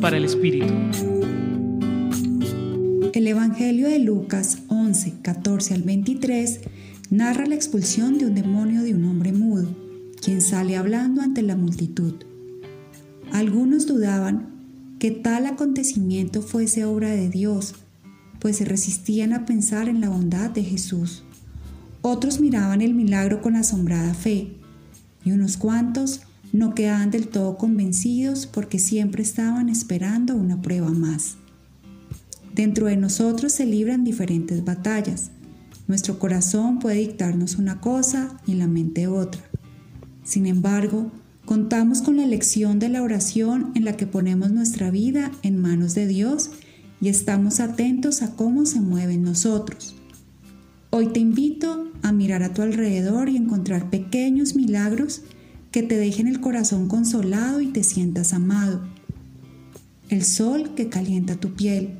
Para el Espíritu. El Evangelio de Lucas 11, 14 al 23 narra la expulsión de un demonio de un hombre mudo, quien sale hablando ante la multitud. Algunos dudaban que tal acontecimiento fuese obra de Dios, pues se resistían a pensar en la bondad de Jesús. Otros miraban el milagro con asombrada fe, y unos cuantos no quedaban del todo convencidos porque siempre estaban esperando una prueba más. Dentro de nosotros se libran diferentes batallas. Nuestro corazón puede dictarnos una cosa y la mente otra. Sin embargo, contamos con la elección de la oración en la que ponemos nuestra vida en manos de Dios y estamos atentos a cómo se mueven nosotros. Hoy te invito a mirar a tu alrededor y encontrar pequeños milagros que te dejen el corazón consolado y te sientas amado. El sol que calienta tu piel,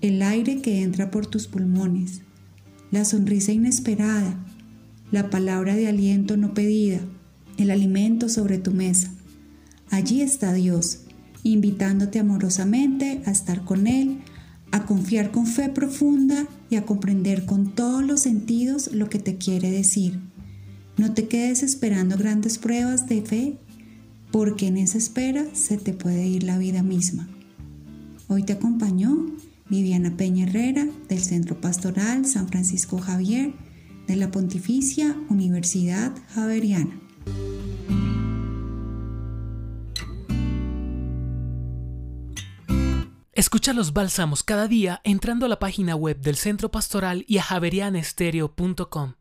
el aire que entra por tus pulmones, la sonrisa inesperada, la palabra de aliento no pedida, el alimento sobre tu mesa. Allí está Dios, invitándote amorosamente a estar con Él, a confiar con fe profunda y a comprender con todos los sentidos lo que te quiere decir. No te quedes esperando grandes pruebas de fe, porque en esa espera se te puede ir la vida misma. Hoy te acompañó Viviana Peña Herrera del Centro Pastoral San Francisco Javier de la Pontificia Universidad Javeriana. Escucha los bálsamos cada día entrando a la página web del Centro Pastoral y a javerianestereo.com.